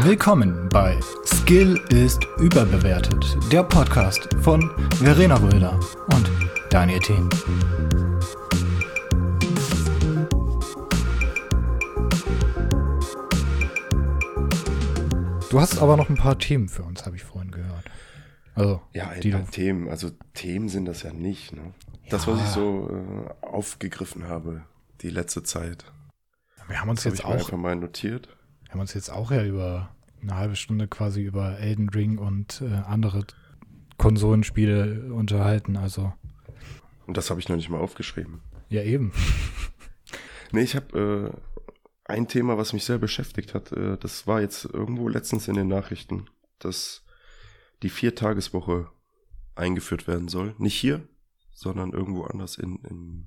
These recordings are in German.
Willkommen bei Skill ist überbewertet, der Podcast von Verena Röder und Daniel Thien. Du hast aber noch ein paar Themen für uns, habe ich vorhin gehört. Also, ja, ein paar Themen. Also Themen sind das ja nicht. Ne? Das, ja. was ich so äh, aufgegriffen habe, die letzte Zeit. Wir haben uns das jetzt hab auch einfach mal notiert. Wir haben uns jetzt auch ja über eine halbe Stunde quasi über Elden Ring und äh, andere Konsolenspiele unterhalten. Also. Und das habe ich noch nicht mal aufgeschrieben. Ja, eben. nee, ich habe äh, ein Thema, was mich sehr beschäftigt hat. Äh, das war jetzt irgendwo letztens in den Nachrichten, dass die Viertageswoche eingeführt werden soll. Nicht hier, sondern irgendwo anders in, in,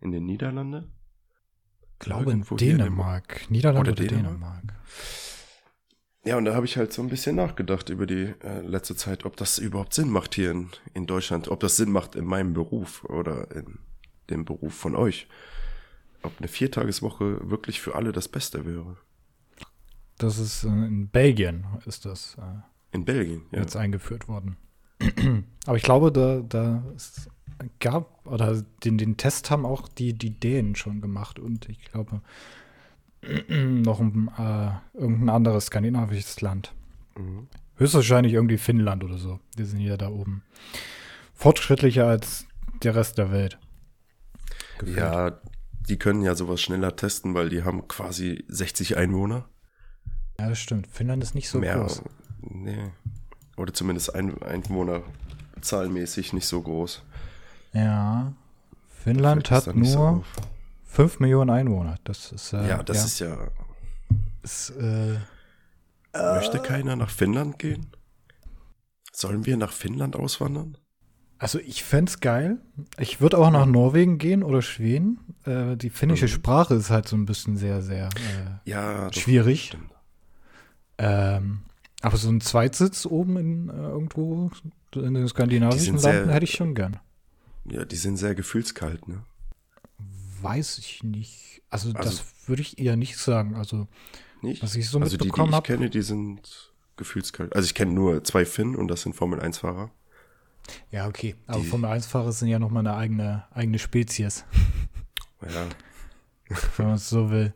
in den Niederlanden. Glaube in Dänemark. Niederlande oder, oder Dänemark. Dänemark. Ja, und da habe ich halt so ein bisschen nachgedacht über die äh, letzte Zeit, ob das überhaupt Sinn macht hier in, in Deutschland, ob das Sinn macht in meinem Beruf oder in dem Beruf von euch. Ob eine Viertageswoche wirklich für alle das Beste wäre. Das ist äh, in Belgien, ist das. Äh, in Belgien, ja. Jetzt eingeführt worden. Aber ich glaube, da, da es gab, oder den, den Test haben auch die, die Dänen schon gemacht und ich glaube, noch ein, äh, irgendein anderes skandinavisches Land. Mhm. Höchstwahrscheinlich irgendwie Finnland oder so. Die sind ja da oben. Fortschrittlicher als der Rest der Welt. Gefühlt. Ja, die können ja sowas schneller testen, weil die haben quasi 60 Einwohner. Ja, das stimmt. Finnland ist nicht so Mehr, groß. Nee. Oder zumindest ein, Einwohnerzahlmäßig nicht so groß. Ja. Finnland hat nur so 5 Millionen Einwohner. Das ist äh, ja, das ja, ist ja. Ist, äh, möchte keiner nach Finnland gehen? Sollen wir nach Finnland auswandern? Also ich fände es geil. Ich würde auch nach Norwegen gehen oder Schweden. Äh, die finnische mhm. Sprache ist halt so ein bisschen sehr, sehr äh, ja, schwierig. Ähm, aber so ein Zweitsitz oben in äh, irgendwo in den skandinavischen Landen hätte ich schon gern. Ja, die sind sehr gefühlskalt, ne? weiß ich nicht. Also, also das würde ich eher nicht sagen. Also, nicht? was ich so also mitbekommen habe. Die, die ich kenne, die sind gefühlskalt. Also ich kenne nur zwei Finn und das sind Formel-1-Fahrer. Ja, okay. Aber Formel-1-Fahrer sind ja nochmal eine eigene, eigene Spezies. Ja. Wenn man es so will.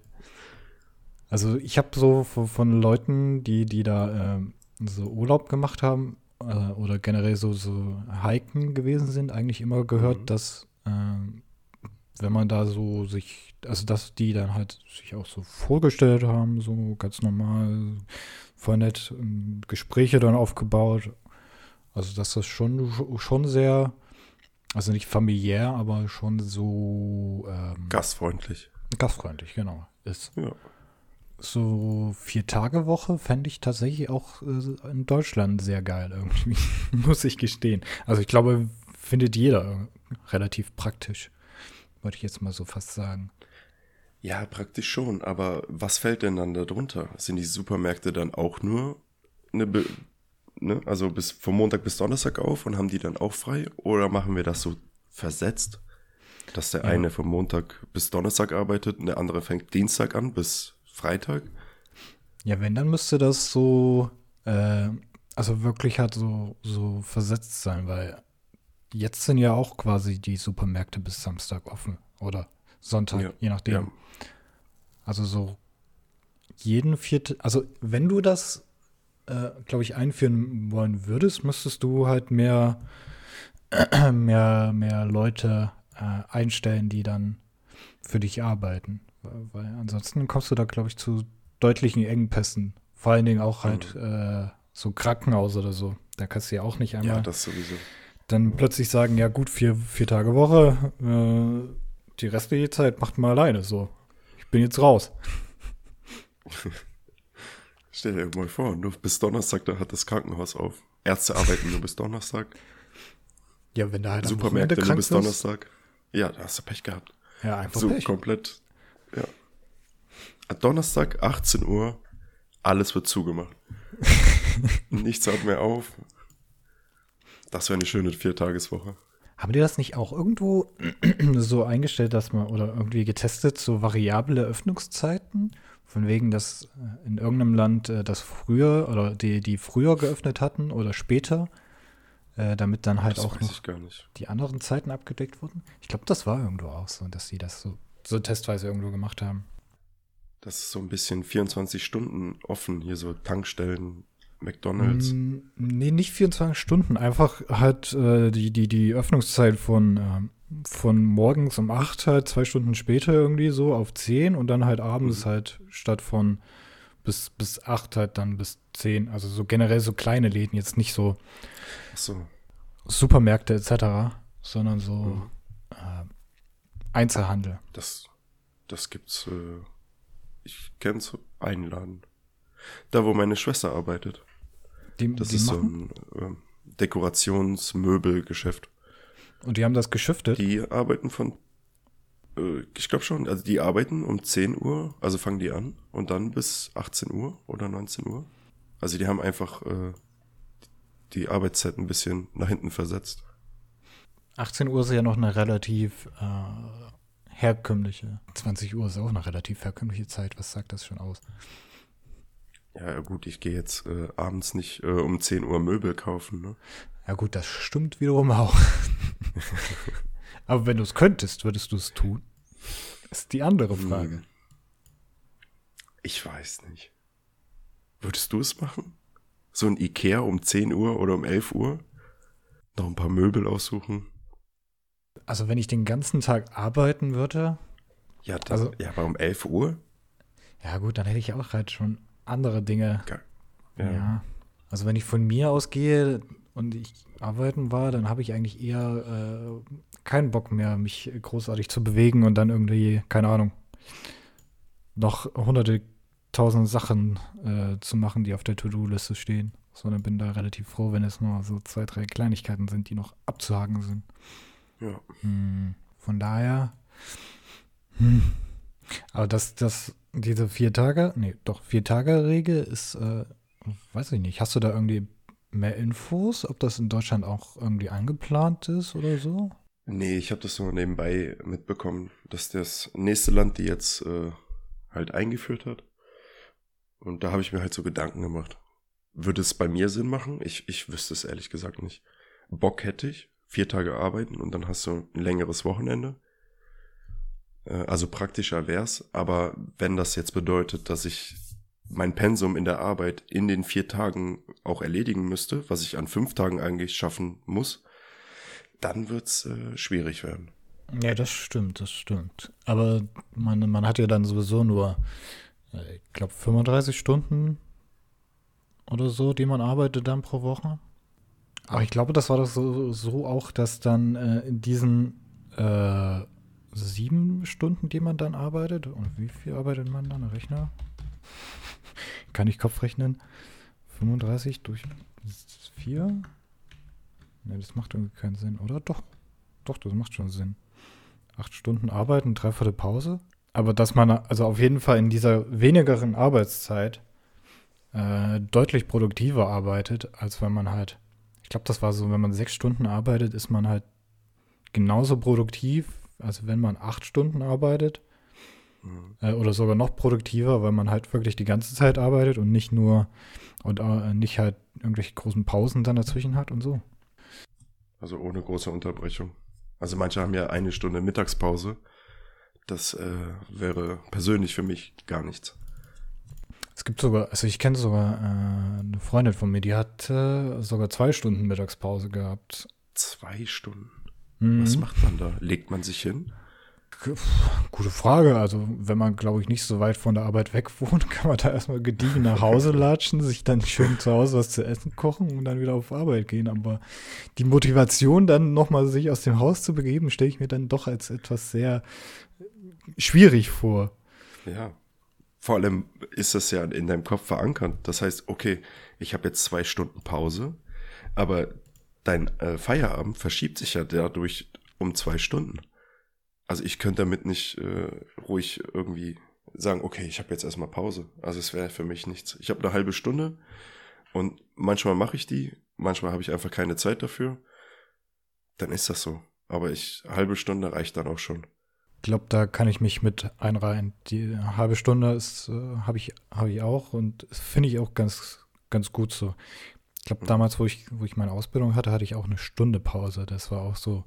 Also ich habe so von, von, Leuten, die, die da äh, so Urlaub gemacht haben äh, oder generell so, so Hiken gewesen sind, eigentlich immer gehört, mhm. dass äh, wenn man da so sich, also dass die dann halt sich auch so vorgestellt haben, so ganz normal, voll nett ähm, Gespräche dann aufgebaut. Also dass das schon, schon sehr, also nicht familiär, aber schon so ähm, gastfreundlich. Gastfreundlich, genau, ist. Ja. So vier Tage Woche fände ich tatsächlich auch äh, in Deutschland sehr geil irgendwie, muss ich gestehen. Also ich glaube, findet jeder relativ praktisch wollte ich jetzt mal so fast sagen. Ja, praktisch schon, aber was fällt denn dann darunter? Sind die Supermärkte dann auch nur eine, Be ne, also bis vom Montag bis Donnerstag auf und haben die dann auch frei? Oder machen wir das so versetzt, dass der ja. eine vom Montag bis Donnerstag arbeitet und der andere fängt Dienstag an bis Freitag? Ja, wenn, dann müsste das so, äh, also wirklich halt so, so versetzt sein, weil jetzt sind ja auch quasi die Supermärkte bis Samstag offen oder Sonntag, ja, je nachdem. Ja. Also so jeden vierten, also wenn du das, äh, glaube ich, einführen wollen würdest, müsstest du halt mehr, mehr, mehr Leute äh, einstellen, die dann für dich arbeiten. Weil, ansonsten kommst du da, glaube ich, zu deutlichen Engpässen. Vor allen Dingen auch halt mhm. so Krankenhaus oder so. Da kannst du ja auch nicht einmal. Ja, das sowieso dann plötzlich sagen, ja gut, vier, vier Tage Woche, äh, die restliche Zeit macht mal alleine so. Ich bin jetzt raus. Stell dir mal vor, nur bis Donnerstag, da hat das Krankenhaus auf. Ärzte arbeiten nur bis Donnerstag. Ja, wenn da halt Supermärkte nur bis Donnerstag. Ja, da hast du Pech gehabt. Ja, einfach so Pech. komplett. Ja. Donnerstag, 18 Uhr, alles wird zugemacht. Nichts hört mehr auf. Das wäre eine schöne Viertageswoche. Haben die das nicht auch irgendwo so eingestellt, dass man oder irgendwie getestet, so variable Öffnungszeiten, von wegen, dass äh, in irgendeinem Land äh, das früher oder die, die früher geöffnet hatten oder später, äh, damit dann halt Das auch noch die anderen Zeiten abgedeckt wurden. Ich glaube, das war irgendwo auch so, dass sie das so, so testweise irgendwo gemacht haben. Das ist so ein bisschen 24 Stunden offen, hier so Tankstellen, McDonalds. Mm, Nee, nicht 24 Stunden, einfach halt äh, die, die, die Öffnungszeit von, ähm, von morgens um 8 halt zwei Stunden später irgendwie so auf 10 und dann halt abends Mhm. halt statt von bis, bis 8 halt dann bis 10. Also so generell so kleine Läden, jetzt nicht so so. Supermärkte etc., sondern so Mhm. äh, Einzelhandel. Das, das gibt's, äh, ich kenne so einen Laden. Da, wo meine Schwester arbeitet. Die, Das die ist so machen, ein ähm, Dekorationsmöbelgeschäft. und die haben das geschiftet. Die arbeiten von, äh, ich glaube schon, also die arbeiten um 10 Uhr, also fangen die an und dann bis 18 Uhr oder 19 Uhr. Also die haben einfach äh, die Arbeitszeit ein bisschen nach hinten versetzt. 18 Uhr ist ja noch eine relativ äh, herkömmliche. 20 Uhr ist auch eine relativ herkömmliche Zeit. Was sagt das schon aus? Ja, gut, ich gehe jetzt äh, abends nicht äh, um 10 Uhr Möbel kaufen. Ne? Ja gut, das stimmt wiederum auch. Aber wenn du es könntest, würdest du es tun? Ist die andere Frage. Hm. Ich weiß nicht. Würdest du es machen? So ein Ikea um 10 Uhr oder um 11 Uhr? Noch ein paar Möbel aussuchen? Also wenn ich den ganzen Tag arbeiten würde, Ja, das, Also- ja aber um 11 Uhr? ja gut, dann hätte ich auch halt schon andere Dinge. Ja. Ja. Also wenn ich von mir ausgehe und ich arbeiten war, dann habe ich eigentlich eher äh, keinen Bock mehr, mich großartig zu bewegen und dann irgendwie, keine Ahnung, noch hunderte, tausend Sachen äh, zu machen, die auf der To-Do-Liste stehen. Sondern bin da relativ froh, wenn es nur so zwei, drei Kleinigkeiten sind, die noch abzuhaken sind. Ja. Hm, von daher. Hm. Aber das, das, diese vier Tage, nee, doch, vier Tage Regel ist, äh, weiß ich nicht. Hast du da irgendwie mehr Infos, ob das in Deutschland auch irgendwie angeplant ist oder so? Nee, ich habe das nur nebenbei mitbekommen, dass das nächste Land die jetzt äh, halt eingeführt hat. Und da habe ich mir halt so Gedanken gemacht. Würde es bei mir Sinn machen? Ich, ich wüsste es ehrlich gesagt nicht. Bock hätte ich, vier Tage arbeiten und dann hast du ein längeres Wochenende. Äh, also praktischer wär's, aber wenn das jetzt bedeutet, dass ich mein Pensum in der Arbeit in den vier Tagen auch erledigen müsste, was ich an fünf Tagen eigentlich schaffen muss, dann wird's äh, schwierig werden. Ja, das stimmt, das stimmt. Aber man, man hat ja dann sowieso nur, äh, ich glaube, 35 Stunden oder so, die man arbeitet dann pro Woche. Aber ich glaube, das war doch so, so auch, dass dann äh, in diesen äh, sieben Stunden, die man dann arbeitet, und wie viel arbeitet man dann? Rechner? Kann ich Kopf rechnen? 35 durch 4? Ne, das macht irgendwie keinen Sinn, oder? Doch. Doch, das macht schon Sinn acht Stunden arbeiten, dreiviertel Pause. Aber dass man also auf jeden Fall in dieser wenigeren Arbeitszeit äh, deutlich produktiver arbeitet, als wenn man halt, glaube, das war so, wenn man sechs Stunden arbeitet, ist man halt genauso produktiv, als wenn man acht Stunden arbeitet. Mhm. Äh, oder sogar noch produktiver, weil man halt wirklich die ganze Zeit arbeitet und nicht nur und äh, nicht halt irgendwelche großen Pausen dann dazwischen hat und so. Also ohne große Unterbrechung. Also manche haben ja eine Stunde Mittagspause. Das äh, wäre persönlich für mich gar nichts. Es gibt sogar, also ich kenne sogar äh, eine Freundin von mir, die hat äh, sogar zwei Stunden Mittagspause gehabt. Zwei Stunden. Mhm. Was macht man da? Legt man sich hin? Gute Frage. Also, wenn man, glaube ich, nicht so weit von der Arbeit weg wohnt, kann man da erstmal gediegen nach Hause latschen, sich dann schön zu Hause was zu essen kochen und dann wieder auf Arbeit gehen. Aber die Motivation, dann nochmal sich aus dem Haus zu begeben, stelle ich mir dann doch als etwas sehr schwierig vor. Ja. Vor allem ist das ja in deinem Kopf verankert. Das heißt, okay, ich habe jetzt zwei Stunden Pause, aber dein äh, Feierabend verschiebt sich ja dadurch um zwei Stunden. Also ich könnte damit nicht äh, ruhig irgendwie sagen, okay, ich habe jetzt erstmal Pause. Also es wäre für mich nichts. Ich habe eine halbe Stunde und manchmal mache ich die, manchmal habe ich einfach keine Zeit dafür. Dann ist das so. Aber ich halbe Stunde reicht dann auch schon. Glaube, da kann ich mich mit einreihen. Die halbe Stunde ist, äh, habe ich, hab ich auch und finde ich auch ganz, ganz gut so. Ich glaube, damals, wo ich, wo ich meine Ausbildung hatte, hatte ich auch eine Stunde Pause. Das war auch so,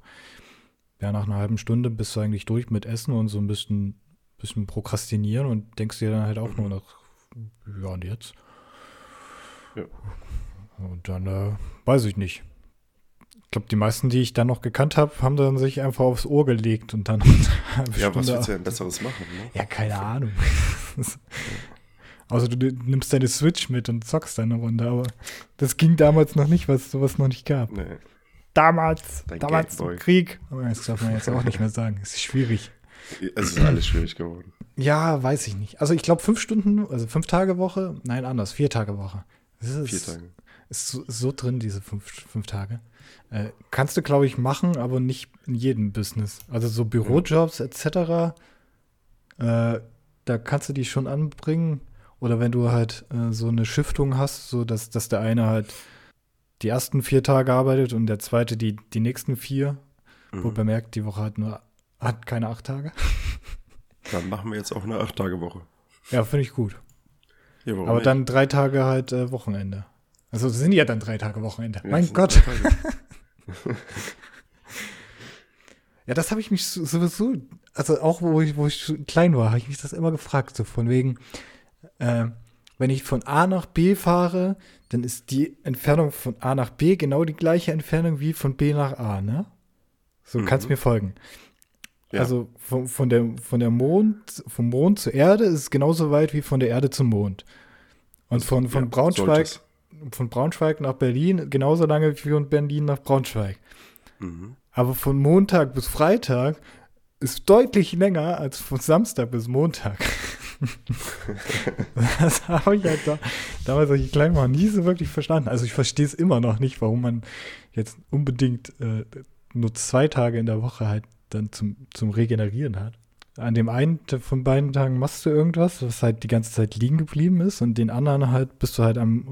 ja, nach einer halben Stunde bist du eigentlich durch mit Essen und so ein bisschen, bisschen prokrastinieren und denkst dir dann halt auch nur noch, ja, und jetzt? Ja. Und dann, äh, weiß ich nicht. Ich glaube, die meisten, die ich dann noch gekannt habe, haben dann sich einfach aufs Ohr gelegt und dann. ja, was willst du denn Besseres machen? Ne? Ja, keine Ahnung. Außer du nimmst deine Switch mit und zockst eine Runde, aber das ging damals noch nicht, weil es sowas noch nicht gab. Nee. Damals, Dein damals im. Krieg. Aber das darf man jetzt auch nicht mehr sagen. Es ist schwierig. Es ist alles schwierig geworden. Ja, weiß ich nicht. Also ich glaube fünf Stunden, also fünf Tage Woche, nein, anders, vier Tage Woche. Vier Tage. Ist so, so drin, diese fünf, fünf Tage. Äh, kannst du, glaube ich, machen, aber nicht in jedem Business. Also so Bürojobs etc., äh, da kannst du die schon anbringen. Oder wenn du halt äh, so eine Schiftung hast, so dass, dass der eine halt die ersten vier Tage arbeitet und der zweite die, die nächsten vier, wo Mhm. bemerkt, die Woche hat nur hat keine acht Tage. Dann machen wir jetzt auch eine 8-Tage-Woche. Ja, finde ich gut. Ja, Aber nicht? dann drei Tage halt äh, Wochenende. Also sind ja dann drei Tage Wochenende. Ja, mein Gott. Ja, das habe ich mich so- sowieso, also auch wo ich, wo ich klein war, habe ich mich das immer gefragt, so von wegen, äh, wenn ich von A nach B fahre, dann ist die Entfernung von A nach B genau die gleiche Entfernung wie von B nach A, ne? So, Mhm. kannst mir folgen. Ja. Also von, von der, von der Mond, vom Mond zur Erde ist es genauso weit wie von der Erde zum Mond. Und von, von Ja, Braunschweig, sollte von Braunschweig nach Berlin genauso lange wie von Berlin nach Braunschweig. Mhm. Aber von Montag bis Freitag ist deutlich länger als von Samstag bis Montag. das habe ich halt da, damals, als ich klein war, nie so wirklich verstanden. Also ich verstehe es immer noch nicht, warum man jetzt unbedingt äh, nur zwei Tage in der Woche halt dann zum, zum Regenerieren hat. An dem einen von beiden Tagen machst du irgendwas, was halt die ganze Zeit liegen geblieben ist und den anderen halt bist du halt am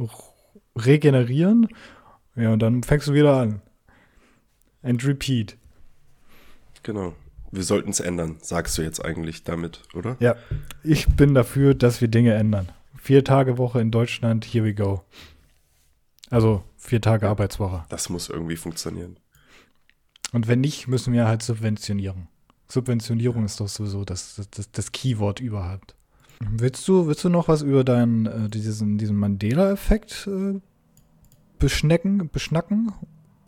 Regenerieren. Ja, und dann fängst du wieder an. And repeat. Genau. Wir sollten es ändern, sagst du jetzt eigentlich damit, oder? Ja, ich bin dafür, dass wir Dinge ändern. Vier Tage Woche in Deutschland, here we go. Also vier Tage Arbeitswoche. Das muss irgendwie funktionieren. Und wenn nicht, müssen wir halt subventionieren. Subventionierung ist doch sowieso das, das, das Keyword überhaupt. Willst du, willst du noch was über deinen, äh, diesen, diesen Mandela-Effekt äh, beschnecken, beschnacken?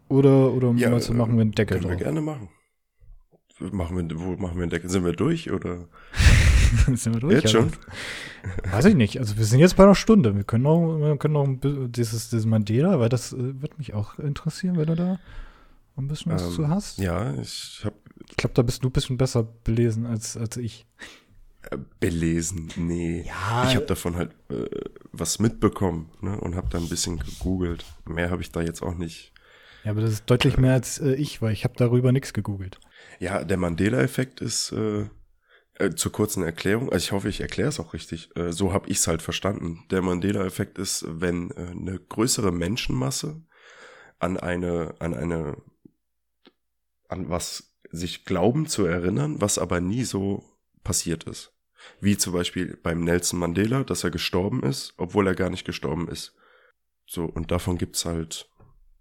Oder, oder Ja, meinst du, machen wir einen Deckel Können wir drauf? gerne machen. Machen wir, wo machen wir den Deckel? Sind wir durch oder? Sind wir durch? Jetzt schon? Weiß ich nicht. Also wir sind jetzt bei einer Stunde. Wir können noch, wir können noch dieses, dieses Mandela, weil das äh, wird mich auch interessieren, wenn du da ein bisschen was Ähm, zu hast. Ja, ich habe Ich glaube, da bist du ein bisschen besser belesen als, als ich. Belesen. Nee. Ja. Ich habe davon halt äh, was mitbekommen ne? und habe dann ein bisschen gegoogelt. Mehr habe ich da jetzt auch nicht. Ja, aber das ist deutlich mehr als äh, ich, weil ich habe darüber nichts gegoogelt. Ja, der Mandela-Effekt ist äh, äh, zur kurzen Erklärung. Also ich hoffe, ich erkläre es auch richtig. Äh, so habe ich es halt verstanden. Der Mandela-Effekt ist, wenn äh, eine größere Menschenmasse an eine an eine an was sich glauben zu erinnern, was aber nie so passiert ist. Wie zum Beispiel beim Nelson Mandela, dass er gestorben ist, obwohl er gar nicht gestorben ist. So, und davon gibt's halt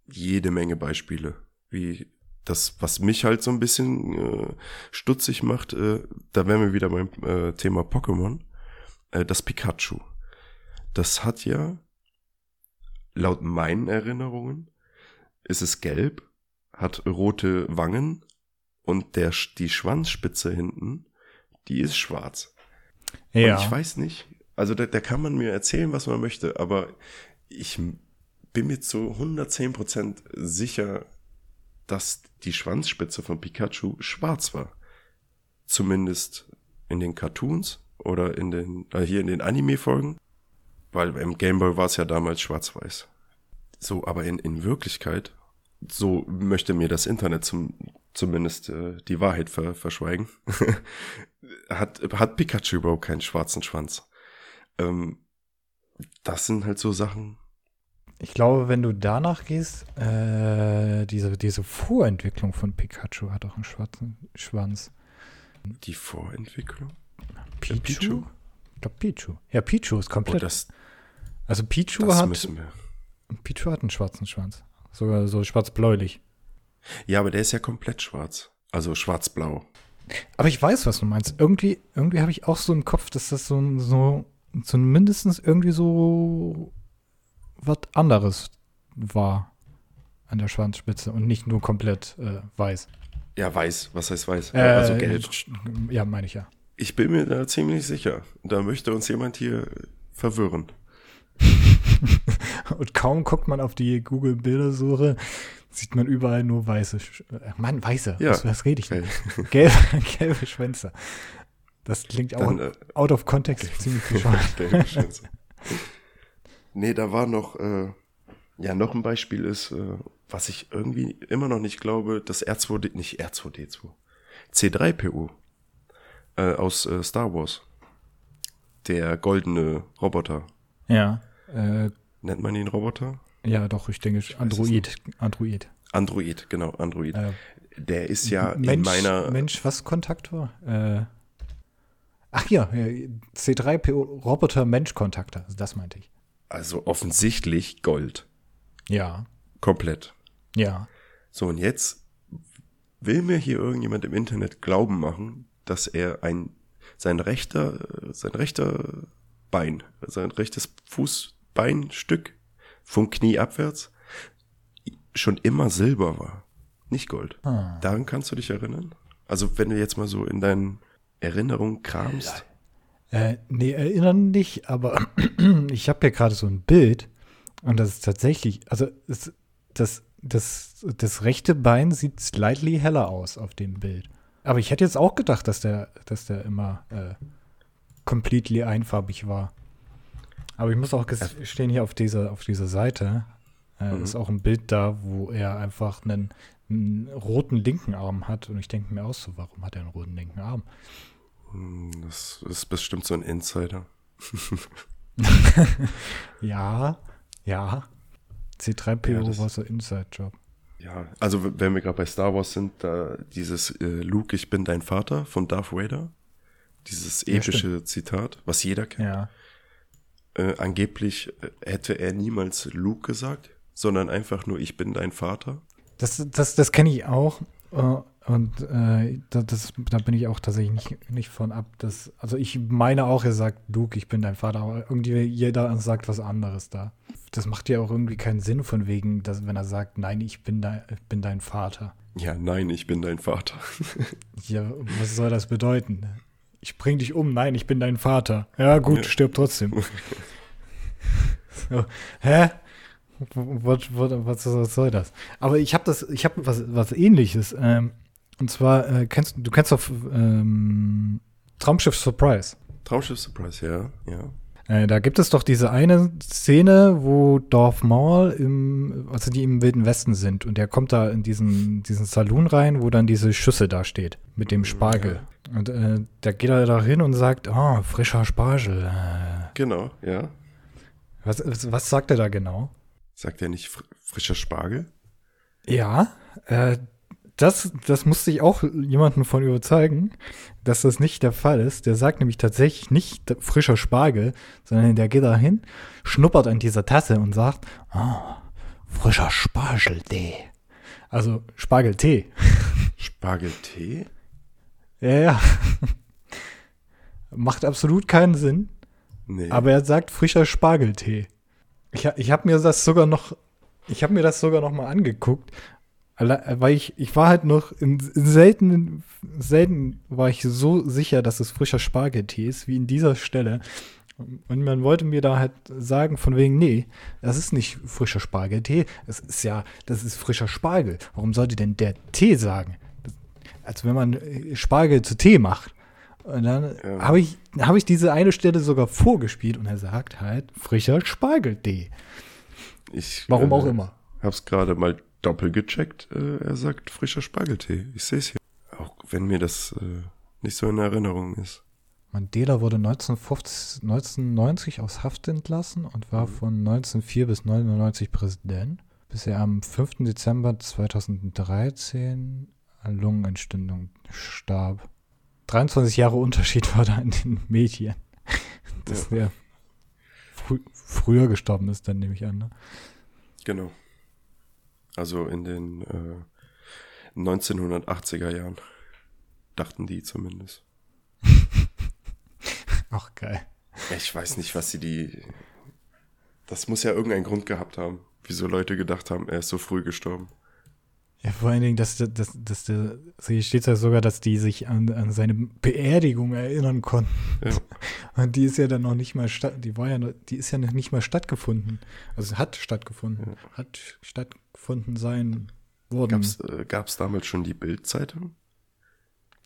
jede Menge Beispiele. Wie das, was mich halt so ein bisschen äh, stutzig macht, äh, da wären wir wieder beim äh, Thema Pokémon, äh, das Pikachu. Das hat ja, laut meinen Erinnerungen, ist es gelb, hat rote Wangen und der, die Schwanzspitze hinten, die ist schwarz. Und ich weiß nicht, also da, da kann man mir erzählen, was man möchte, aber ich bin mir zu 110% sicher, dass die Schwanzspitze von Pikachu schwarz war. Zumindest in den Cartoons oder in den, äh, hier in den Anime-Folgen. Weil im Gameboy war es ja damals schwarz-weiß. So, aber in, in Wirklichkeit, so möchte mir das Internet zum, zumindest äh, die Wahrheit ver, verschweigen, hat, hat Pikachu überhaupt keinen schwarzen Schwanz. Ähm, das sind halt so Sachen. Ich glaube, wenn du danach gehst, äh, diese, diese Vorentwicklung von Pikachu hat auch einen schwarzen Schwanz. Die Vorentwicklung? Pichu? Pichu? Ich glaube Pichu. Ja, Pichu ist Oh, komplett. das, also Pichu das hat müssen wir. Pichu hat einen schwarzen Schwanz. Sogar so schwarz-bläulich. Ja, aber der ist ja komplett schwarz. Also schwarz-blau. Aber ich weiß, was du meinst. Irgendwie, irgendwie habe ich auch so im Kopf, dass das so, so, so mindestens irgendwie so was anderes war an der Schwanzspitze und nicht nur komplett äh, weiß. Ja, weiß. Was heißt weiß? Äh, also gelb. Ja, meine ich ja. Ich bin mir da ziemlich sicher. Da möchte uns jemand hier verwirren. Und kaum guckt man auf die Google-Bildersuche, sieht man überall nur weiße. Sch äh, Mann, weiße. Ja. Was, was rede ich denn? Gelbe, gelbe Schwänze. Das klingt auch Dann, äh, out of context ziemlich bescheuert. Nee, da war noch, äh, ja, noch ein Beispiel ist, äh, was ich irgendwie immer noch nicht glaube, das R2D, nicht R2D2, C3PO äh, aus äh, Star Wars. Der goldene Roboter. Ja. Äh, Nennt man ihn Roboter? ja, doch, ich denke, es Android. Android. Android, genau, Android. Äh, Der ist ja in Mensch, meiner. Mensch, was Kontaktor? Äh, ach ja, ja, C3PO Roboter Mensch Kontaktor. Also das meinte ich. Also offensichtlich Gold. Ja. Komplett. Ja. So, und jetzt will mir hier irgendjemand im Internet glauben machen, dass er ein, sein rechter, sein rechter Bein, sein rechtes Fußbeinstück vom Knie abwärts schon immer Silber war. Nicht Gold. Ah. Daran kannst du dich erinnern? Also, wenn du jetzt mal so in deinen Erinnerungen kramst. Äh, nee, erinnern nicht, aber ich habe hier gerade so ein Bild und das ist tatsächlich, also es, das, das, das rechte Bein sieht slightly heller aus auf dem Bild. Aber ich hätte jetzt auch gedacht, dass der, dass der immer äh, completely einfarbig war. Aber ich muss auch gestehen, hier auf dieser, auf dieser Seite äh, Mhm. ist auch ein Bild da, wo er einfach einen, einen roten linken Arm hat. Und ich denke mir auch so, warum hat er einen roten linken Arm? Hm, Das ist bestimmt so ein Insider. Ja, ja. C3PO Ja, war so Inside-Job. Ja, also wenn wir gerade bei Star Wars sind, da dieses äh, Luke, ich bin dein Vater von Darth Vader, dieses Ja, epische Zitat, was jeder kennt. Ja. Äh, angeblich äh, hätte er niemals Luke gesagt, sondern einfach nur ich bin dein Vater. Das, das, das kenne ich auch. äh, Und äh, da, das, da bin ich auch tatsächlich nicht, nicht von ab. Dass, also ich meine auch, er sagt, Luke, ich bin dein Vater, aber irgendwie jeder sagt was anderes da. Das macht ja auch irgendwie keinen Sinn von wegen, dass, wenn er sagt, nein, ich bin, dein, ich bin dein Vater. Ja, nein, ich bin dein Vater. Ja, was soll das bedeuten? Ich bring dich um, nein, ich bin dein Vater. Ja, gut, Ja. stirb trotzdem. so, hä? Was, was, was, was soll das? Aber ich habe das, ich habe was, was ähnliches. Ähm, und zwar, äh, kennst du kennst doch ähm, Traumschiff Surprise. Traumschiff Surprise, ja, ja. Äh, da gibt es doch diese eine Szene, wo Darth Maul im, also die im Wilden Westen sind und der kommt da in diesen, diesen Saloon rein, wo dann diese Schüsse da steht mit dem Spargel. Und äh, da geht er da hin und sagt, oh, frischer Spargel. Äh, Genau, ja. was, was, was sagt er da genau? Sagt er nicht fr frischer Spargel? Ja, äh, das, das musste ich auch jemanden von überzeugen, dass das nicht der Fall ist. Der sagt nämlich tatsächlich nicht frischer Spargel, sondern der geht da hin, schnuppert an dieser Tasse und sagt, ah, frischer Spargeltee. Also Spargeltee. Spargeltee? Ja, ja. Macht absolut keinen Sinn, Nee. aber er sagt frischer Spargeltee. Ich, ich habe mir das sogar noch, ich habe mir das sogar noch mal angeguckt, weil ich, ich war halt noch in, in selten, selten war ich so sicher, dass es frischer Spargeltee ist, wie in dieser Stelle. Und man wollte mir da halt sagen, von wegen, nee, das ist nicht frischer Spargeltee, das ist ja, das ist frischer Spargel. Warum sollte denn der Tee sagen? Das, als wenn man äh, Spargel zu Tee macht. Und dann Ja. habe ich, hab ich diese eine Stelle sogar vorgespielt und er sagt halt frischer Spargeltee. ich, Warum äh, auch immer. Hab's gerade mal doppelt gecheckt. Äh, er sagt frischer Spargeltee. Ich sehe es hier. Auch wenn mir das äh, nicht so in Erinnerung ist. Mandela wurde 1950, 1990 aus Haft entlassen und war von 1904 bis 1999 Präsident, bis er am 5. Dezember 2013 an Lungenentzündung starb. 23 Jahre Unterschied war da in den Medien. Dass Ja. der frü früher gestorben ist, dann nehme ich an. Ne? Genau. Also in den äh, 1980er Jahren. Dachten die zumindest. Ach, geil. Ich weiß nicht, was sie die. Das muss ja irgendeinen Grund gehabt haben, wieso Leute gedacht haben, er ist so früh gestorben. Ja, vor allen Dingen, dass, der- dass, dass der, hier steht ja sogar, dass die sich an, an seine Beerdigung erinnern konnten. Ja. Und die ist ja dann noch nicht mal statt, die war ja, noch- die ist ja noch nicht mal stattgefunden. Also hat stattgefunden. Hat stattgefunden sein worden. Gab's, äh, gab's damals schon die Bildzeitung?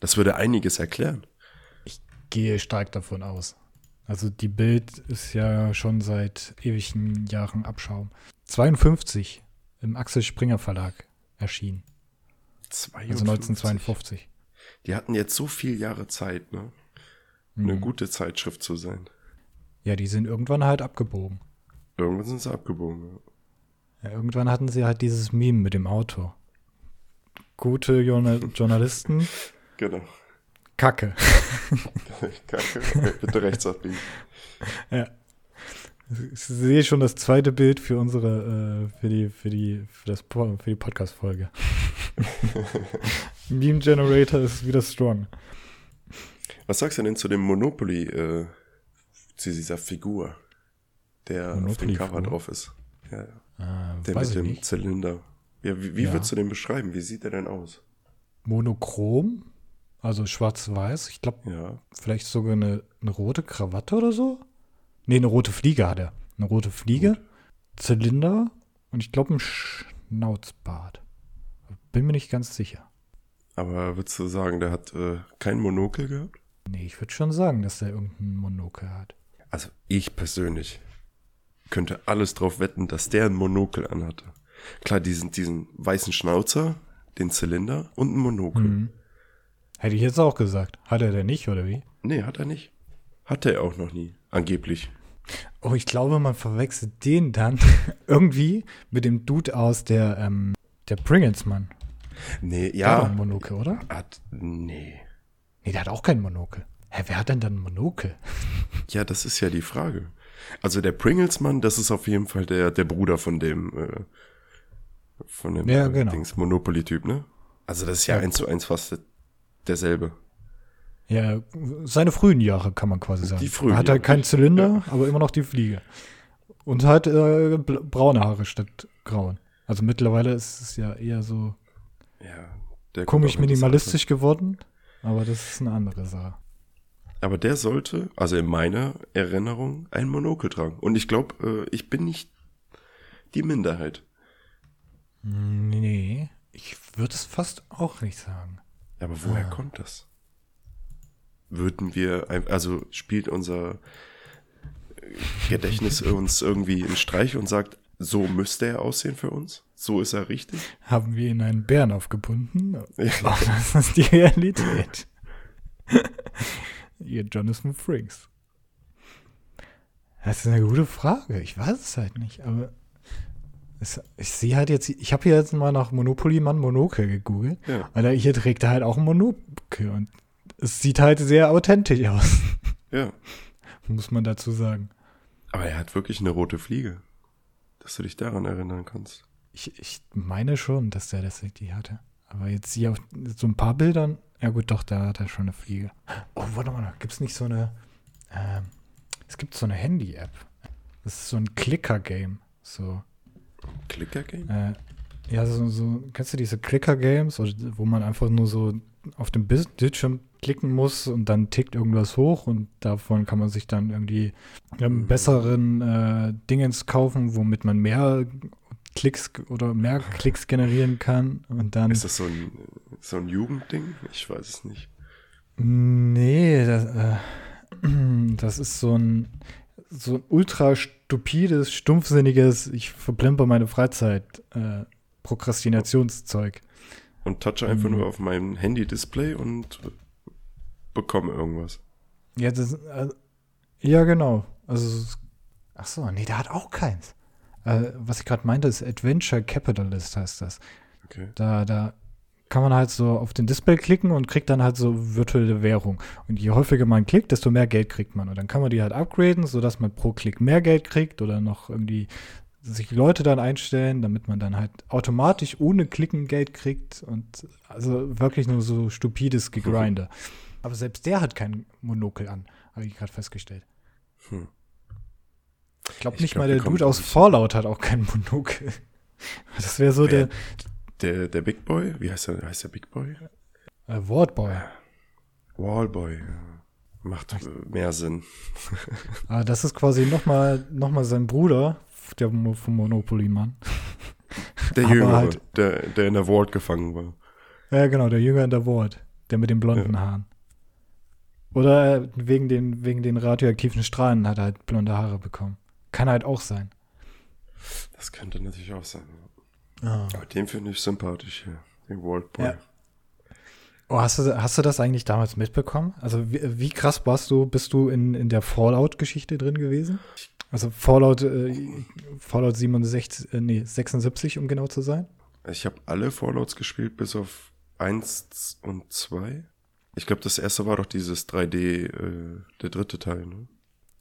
Das würde einiges erklären. Gehe stark davon aus. Also die Bild ist ja schon seit ewigen Jahren Abschaum. 52 im Axel Springer Verlag erschienen. 52. Also 1952. Die hatten jetzt so viele Jahre Zeit, ne? Eine Mhm. gute Zeitschrift zu sein. Ja, die sind irgendwann halt abgebogen. Irgendwann sind sie abgebogen. Ja. Ja, irgendwann hatten sie halt dieses Meme mit dem Auto. Gute Journa Journalisten, Genau. Kacke. Kacke. Bitte rechts abbiegen. ja. Ich sehe schon das zweite Bild für unsere, äh, für die, für die, für das, für die Podcast-Folge. Meme Generator ist wieder strong. Was sagst du denn zu dem Monopoly, äh, zu dieser Figur, der auf dem? Cover drauf ist? Ja, ja. Äh, Der mit dem nicht. Zylinder. Ja, wie, wie Ja. würdest du den beschreiben? Wie sieht der denn aus? Monochrom, also schwarz-weiß. Ich glaube, Ja, vielleicht sogar eine, eine rote Krawatte oder so. Nee, eine rote Fliege hat er. Eine rote Fliege, Zylinder und ich glaube ein Schnauzbart. Bin mir nicht ganz sicher. aber würdest du sagen, der hat äh, kein Monokel gehabt? Nee, ich würde schon sagen, dass er irgendein Monokel hat. Also ich persönlich könnte alles drauf wetten, dass der ein Monokel anhatte. Klar, diesen, diesen weißen Schnauzer, den Zylinder und ein Monokel. Mhm. Hätte ich jetzt auch gesagt. Hat er denn nicht, oder wie? Nee, hat er nicht. Hatte er auch noch nie, angeblich. Oh, ich glaube, man verwechselt den dann irgendwie mit dem Dude aus der, ähm, der Pringles-Mann. Nee, Der hat auch ja. ein Monokel, oder? Hat, nee. Nee, der hat auch kein Monokel. Hä, wer hat denn dann ein Monokel? Ja, das ist ja die Frage. Also der Pringles-Mann, das ist auf jeden Fall der, der Bruder von dem, äh, von dem Ja, genau. Dings Monopoly-Typ, ne? Also das ist ja, Ja. eins zu eins fast derselbe. Ja, seine frühen Jahre kann man quasi sagen. Die frühen Er hat halt keinen Zylinder, aber immer noch die Fliege. Und hat äh, braune Haare statt grauen. Also mittlerweile ist es ja eher so Ja. Komisch minimalistisch geworden, aber das ist eine andere Sache. Aber der sollte, also in meiner Erinnerung, ein Monokel tragen. Und ich glaube, äh, ich bin nicht die Minderheit. Nee, ich würde es fast auch nicht sagen. Aber woher Ah. kommt das? Würden wir, also spielt unser Gedächtnis uns irgendwie einen Streich und sagt, so müsste er aussehen für uns? So ist er richtig? Haben wir ihn einen Bären aufgebunden? Ja. Oh, das ist die Realität. Ihr Jonathan Frakes. Das ist eine gute Frage. Ich weiß es halt nicht, aber es, ich sehe halt jetzt, ich habe hier jetzt mal nach Monopoly Mann Monokel gegoogelt, Ja. weil er hier trägt er halt auch ein Monokel und es sieht halt sehr authentisch aus, Ja. muss man dazu sagen. Aber er hat wirklich eine rote Fliege. Dass du dich daran erinnern kannst. Ich, ich meine schon, dass der das die hatte. Aber jetzt hier auf so ein paar Bildern, ja gut, doch, da hat er schon eine Fliege. Oh, warte mal, gibt es nicht so eine, ähm, es gibt so eine Handy-App. Das ist so ein Clicker-Game. So, Clicker-Game? äh, ja, so, so, kennst du diese Clicker-Games, wo man einfach nur so auf dem Bildschirm klicken muss und dann tickt irgendwas hoch und davon kann man sich dann irgendwie einen besseren äh, Dingens kaufen, womit man mehr Klicks oder mehr Klicks generieren kann und dann Ist das so ein, so ein Jugendding? Ich weiß es nicht. Nee, das, äh, das ist so ein, so ein ultra stupides, stumpfsinniges, ich verplemper meine Freizeit, äh, Prokrastinationszeug. Und touche einfach Mhm. nur auf mein Handy-Display und bekomme irgendwas. Ja, das, äh, ja, genau. Also, ach so, nee, der hat auch keins. Äh, was ich gerade meinte, ist Adventure Capitalist heißt das. Okay. Da, da kann man halt so auf den Display klicken und kriegt dann halt so virtuelle Währung. Und je häufiger man klickt, desto mehr Geld kriegt man. Und dann kann man die halt upgraden, sodass man pro Klick mehr Geld kriegt oder noch irgendwie sich Leute dann einstellen, damit man dann halt automatisch ohne Klicken Geld kriegt und also wirklich nur so stupides Gegrinde. Aber selbst der hat kein Monokel an, habe ich gerade festgestellt. Hm. Ich glaube nicht glaub, mal der Dude aus Fallout hat auch kein Monokel. Das wäre so Wer, der, der. Der Big Boy? Wie heißt der, heißt der Big Boy? Äh, Wardboy. Wallboy. Macht mehr Sinn. ah, das ist quasi nochmal noch mal sein Bruder, der vom Monopoly-Mann. Der Jüngere, halt, der, der in der Ward gefangen war. Ja, genau, der Jünger in der Ward. Der mit den blonden ja. Haaren. Oder wegen den, wegen den radioaktiven Strahlen hat er halt blonde Haare bekommen. Kann halt auch sein. Das könnte natürlich auch sein. Ja. Aber den finde ich sympathisch hier, den Worldboy. Ja. Oh, hast, du, hast du das eigentlich damals mitbekommen? Also wie, wie krass warst du, bist du in, in der Fallout-Geschichte drin gewesen? Also Fallout, äh, Fallout 67, äh, nee, 76, um genau zu sein? Ich habe alle Fallouts gespielt, bis auf 1 und 2. Ich glaube, das erste war doch dieses 3D, äh, der dritte Teil, ne?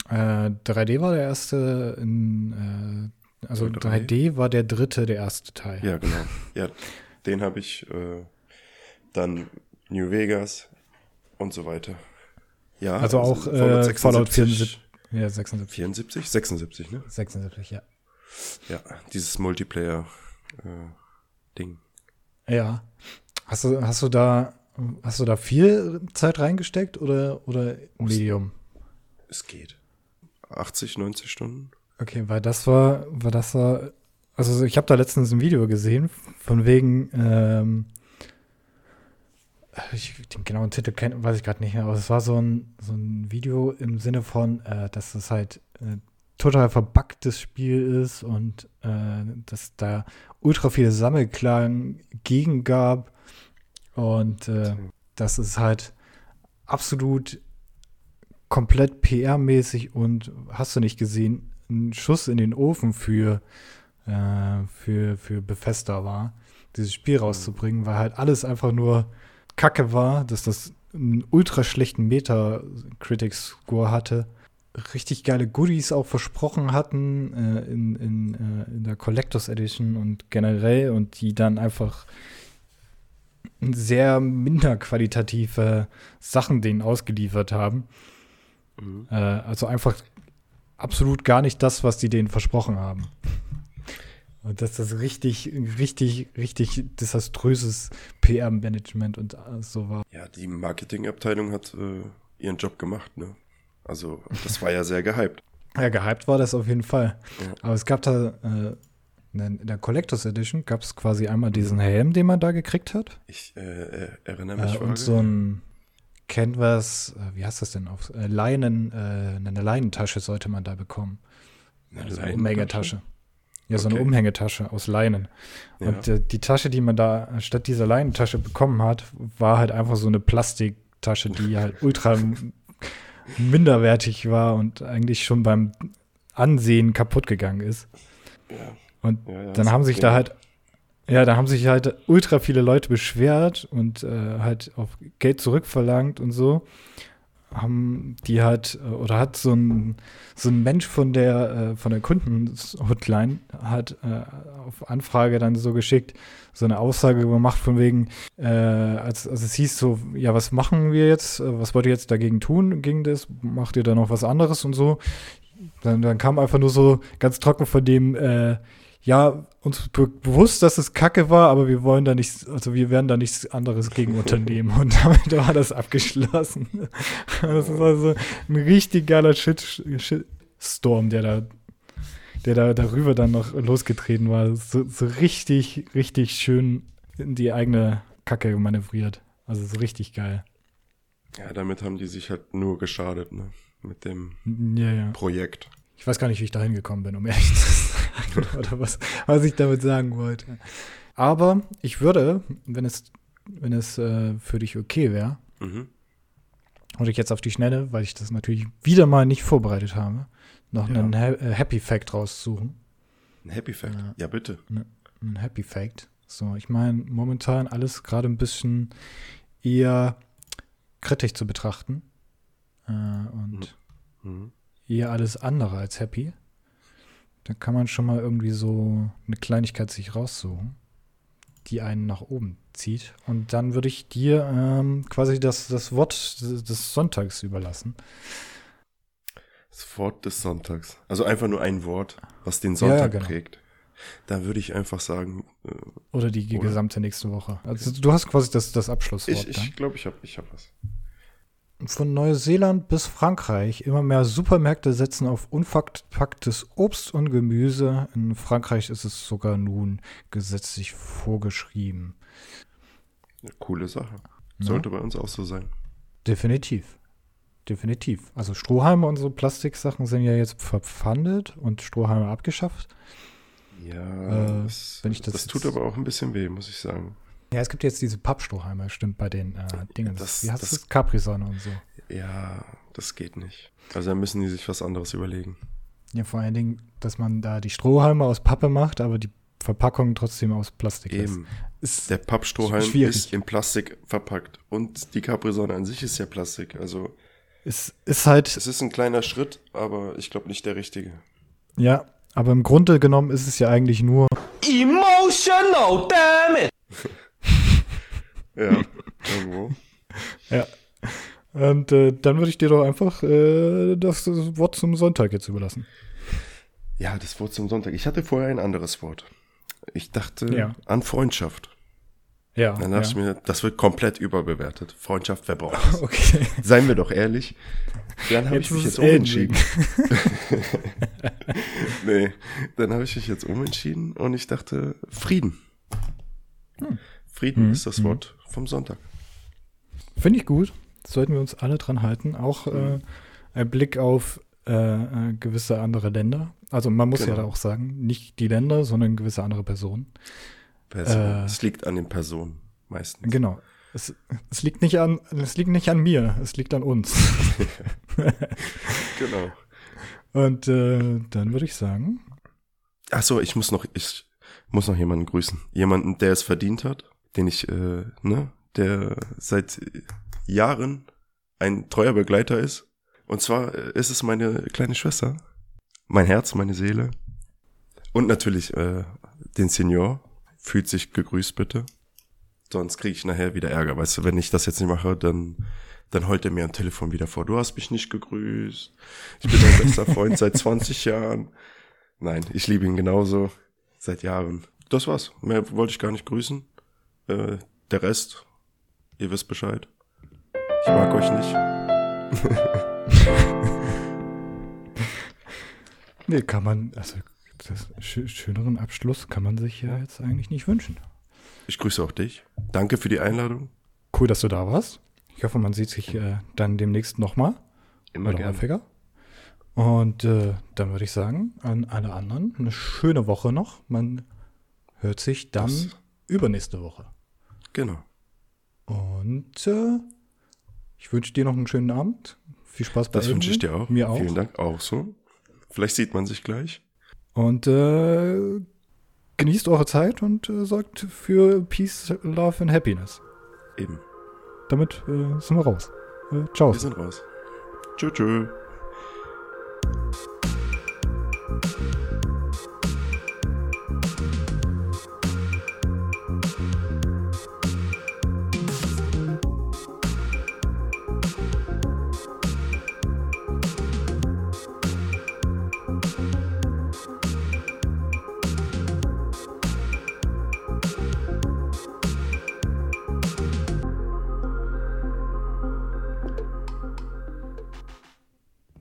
Äh, 3D war der erste in, äh, also 3D? 3D war der dritte, der erste Teil. Ja, genau. Ja, den habe ich äh, dann New Vegas und so weiter. Ja, also, auch Fallout, äh, Fallout 74. Ja, 76. 74? 76, ne? 76, ja. Ja, dieses Multiplayer-Ding. Äh, ja. Hast du, hast du da Hast du da viel Zeit reingesteckt oder, oder Medium? Es geht. 80, 90 Stunden. Okay, weil das war, weil das war, also ich habe da letztens ein Video gesehen, von wegen, ähm, ich, den genauen Titel kenn, weiß ich gerade nicht mehr, aber es war so ein, so ein Video im Sinne von, äh, dass es halt äh, total verbuggtes Spiel ist und äh, dass da ultra viele Sammelklagen gegen gab und äh, das ist halt absolut komplett PR-mäßig und hast du nicht gesehen, ein Schuss in den Ofen für, äh, für, für Bethesda war, dieses Spiel mhm. rauszubringen, weil halt alles einfach nur Kacke war, dass das einen ultra schlechten Metacritic-Score hatte, richtig geile Goodies auch versprochen hatten äh, in, in, äh, in der Collectors Edition und generell und die dann einfach sehr minder qualitative Sachen denen ausgeliefert haben. Mhm. Äh, also einfach absolut gar nicht das, was die denen versprochen haben. Und dass das richtig, richtig, richtig desaströses PR-Management und so war. Ja, die Marketingabteilung hat äh, ihren Job gemacht, ne? Also, das war ja sehr gehypt. Ja, gehypt war das auf jeden Fall. Ja. Aber es gab da äh, in der Collectors Edition gab es quasi einmal diesen Helm, den man da gekriegt hat. Ich äh, äh erinnere mich. Äh, und so ein Canvas, äh, wie heißt das denn auf? Äh, Leinen, äh, eine Leinentasche sollte man da bekommen. Eine also eine Umhängetasche. Ja, so okay. eine Umhängetasche aus Leinen. Ja. Und äh, die Tasche, die man da statt dieser Leinentasche bekommen hat, war halt einfach so eine Plastiktasche, die halt ultra minderwertig war und eigentlich schon beim Ansehen kaputt gegangen ist. Ja. Und ja, ja, dann haben sich da halt, ja, da haben sich halt ultra viele Leute beschwert und äh, halt auf Geld zurückverlangt und so. Haben die halt, äh, oder hat so ein, so ein Mensch von der, äh, von der Kundenhotline hat äh, auf Anfrage dann so geschickt, so eine Aussage gemacht von wegen, äh, als, als es hieß so, ja, was machen wir jetzt? Äh, was wollt ihr jetzt dagegen tun gegen das? Macht ihr da noch was anderes und so? Dann, dann kam einfach nur so ganz trocken von dem, äh, ja, uns be bewusst, dass es Kacke war, aber wir wollen da nichts, also wir werden da nichts anderes gegen unternehmen. Und damit war das abgeschlossen. Das ist also ein richtig geiler Shit Shitstorm, der da, der da darüber dann noch losgetreten war. So, so richtig, richtig schön in die eigene Kacke manövriert. Also so richtig geil. Ja, damit haben die sich halt nur geschadet, ne? Mit dem ja, ja. Projekt. Ich weiß gar nicht, wie ich da hingekommen bin, um ehrlich zu sagen, oder was, was ich damit sagen wollte. Aber ich würde, wenn es, wenn es äh, für dich okay wäre, mhm. und ich jetzt auf die Schnelle, weil ich das natürlich wieder mal nicht vorbereitet habe, noch ja. einen ha äh, Happy Fact raussuchen. Ein Happy Fact? Äh, ja, bitte. Ne, ein Happy Fact. So, ich meine, momentan alles gerade ein bisschen eher kritisch zu betrachten. Äh, und Mhm. eher alles andere als happy. Da kann man schon mal irgendwie so eine Kleinigkeit sich raussuchen, die einen nach oben zieht. Und dann würde ich dir ähm, quasi das, das Wort des Sonntags überlassen. Das Wort des Sonntags. Also einfach nur ein Wort, was den Sonntag genau. prägt. Da würde ich einfach sagen, äh, Oder die Oder? gesamte nächste Woche. Also du hast quasi das, das Abschlusswort. ich glaube, ich, glaub, ich habe ich hab was. Von Neuseeland bis Frankreich. Immer mehr Supermärkte setzen auf unverpacktes Obst und Gemüse. In Frankreich ist es sogar nun gesetzlich vorgeschrieben. Eine coole Sache. Ja. Sollte bei uns auch so sein. Definitiv. Definitiv. Also Strohhalme und so Plastiksachen sind ja jetzt verpfandet und Strohhalme abgeschafft. Ja, Äh, das, das tut aber auch ein bisschen weh, muss ich sagen. Ja, es gibt jetzt diese Pappstrohhalme, stimmt, bei den äh, Dingen. Das- Wie heißt das- das? Capri-Sonne und so. Ja, das geht nicht. Also da müssen die sich was anderes überlegen. Ja, vor allen Dingen, dass man da die Strohhalme aus Pappe macht, aber die Verpackung trotzdem aus Plastik Eben. ist. ist Der Pappstrohhalm Schwierig. ist in Plastik verpackt. Und die Capri-Sonne an sich ist ja Plastik. Also ist, ist halt, es ist ein kleiner Schritt, aber ich glaube nicht der richtige. ja, aber im Grunde genommen ist es ja eigentlich nur, Emotional, damn it! Ja, irgendwo. ja. Und äh, dann würde ich dir doch einfach äh, das, Wort zum Sonntag jetzt überlassen. Ja, das Wort zum Sonntag. Ich hatte vorher ein anderes Wort. Ich dachte Ja. an Freundschaft. Ja. Dann ja. dachte ich mir, das wird komplett überbewertet. Freundschaft, wer braucht das? Okay. Seien wir doch ehrlich. Dann habe ich mich jetzt umentschieden. nee, dann habe ich mich jetzt umentschieden und ich dachte, Frieden. Frieden Hm, ist das hm. Wort vom Sonntag. Finde ich gut. Sollten wir uns alle dran halten. Auch äh, ein Blick auf äh, äh, gewisse andere Länder. Also man muss ja Genau. da auch sagen, nicht die Länder, sondern gewisse andere Personen. Person. Äh. es liegt an den Personen meistens. Genau. Es, es liegt nicht an, es liegt nicht an mir, es liegt an uns. Genau. Und äh, dann würde ich sagen, Ach so, ich muss noch, ich muss noch jemanden grüßen. Jemanden, der es verdient hat, den ich, äh, ne, der seit Jahren ein treuer Begleiter ist. Und zwar äh, ist es meine kleine Schwester. Mein Herz, meine Seele. Und natürlich äh, den Senior. Fühlt sich gegrüßt, bitte. Sonst kriege ich nachher wieder Ärger. Weißt du, wenn ich das jetzt nicht mache, dann, dann heult er mir am Telefon wieder vor. Du hast mich nicht gegrüßt. Ich bin dein bester Freund seit 20 Jahren. Nein, ich liebe ihn genauso. Seit Jahren. Das war's. Mehr wollte ich gar nicht grüßen. Äh, der Rest, ihr wisst Bescheid. Ich mag euch nicht. nee, kann man, also das schö- schöneren Abschluss kann man sich ja jetzt eigentlich nicht wünschen. Ich grüße auch dich. Danke für die Einladung. Cool, dass du da warst. Ich hoffe, man sieht sich äh, dann demnächst nochmal. Immer oder gerne. häufiger. Und äh, dann würde ich sagen, an alle anderen eine schöne Woche noch. Man hört sich dann Das- übernächste Woche. Genau. Und äh, ich wünsche dir noch einen schönen Abend. Viel Spaß bei Das Elfen. wünsche ich dir auch. Mir auch. Vielen Dank. Auch so. Vielleicht sieht man sich gleich. Und äh, genießt eure Zeit und äh, sorgt für Peace, Love and Happiness. Eben. Damit äh, sind wir raus. Äh, ciao. Wir sind raus. Tschö, tschö.